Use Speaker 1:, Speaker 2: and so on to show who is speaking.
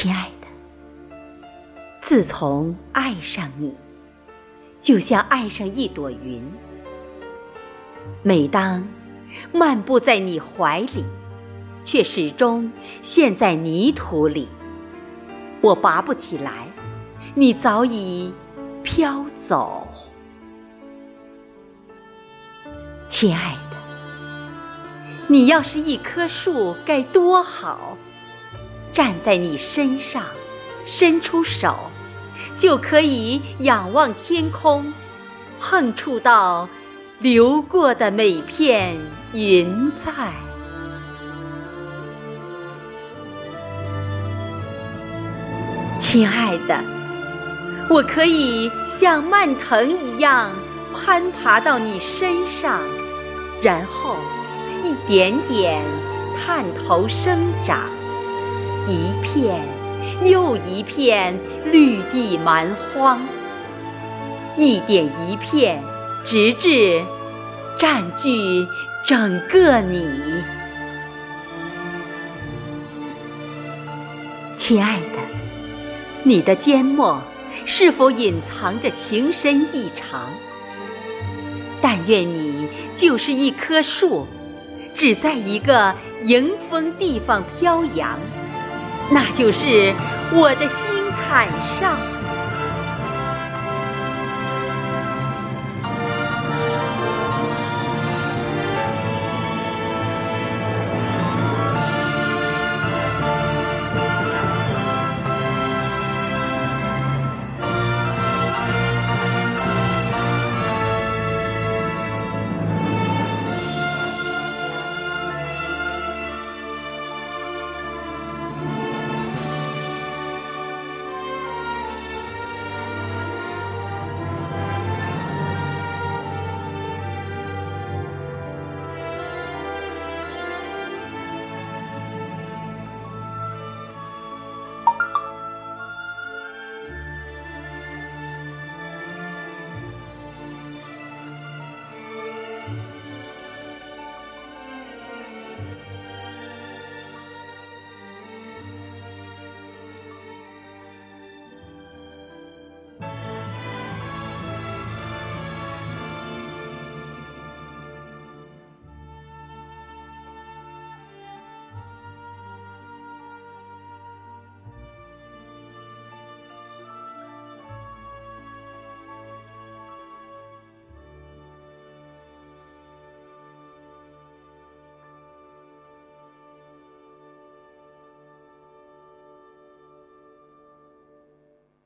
Speaker 1: 亲爱的，自从爱上你，就像爱上一朵云。每当漫步在你怀里，却始终陷在泥土里，我拔不起来，你早已飘走。亲爱的，你要是一棵树，该多好！站在你身上，伸出手，就可以仰望天空，碰触到流过的每片云彩。亲爱的，我可以像蔓藤一样攀爬到你身上，然后一点点探头生长。一片又一片绿地蛮荒，一点一片，直至占据整个你。亲爱的，你的缄默是否隐藏着情深意长？但愿你就是一棵树，只在一个迎风地方飘扬。那就是我的心坎上。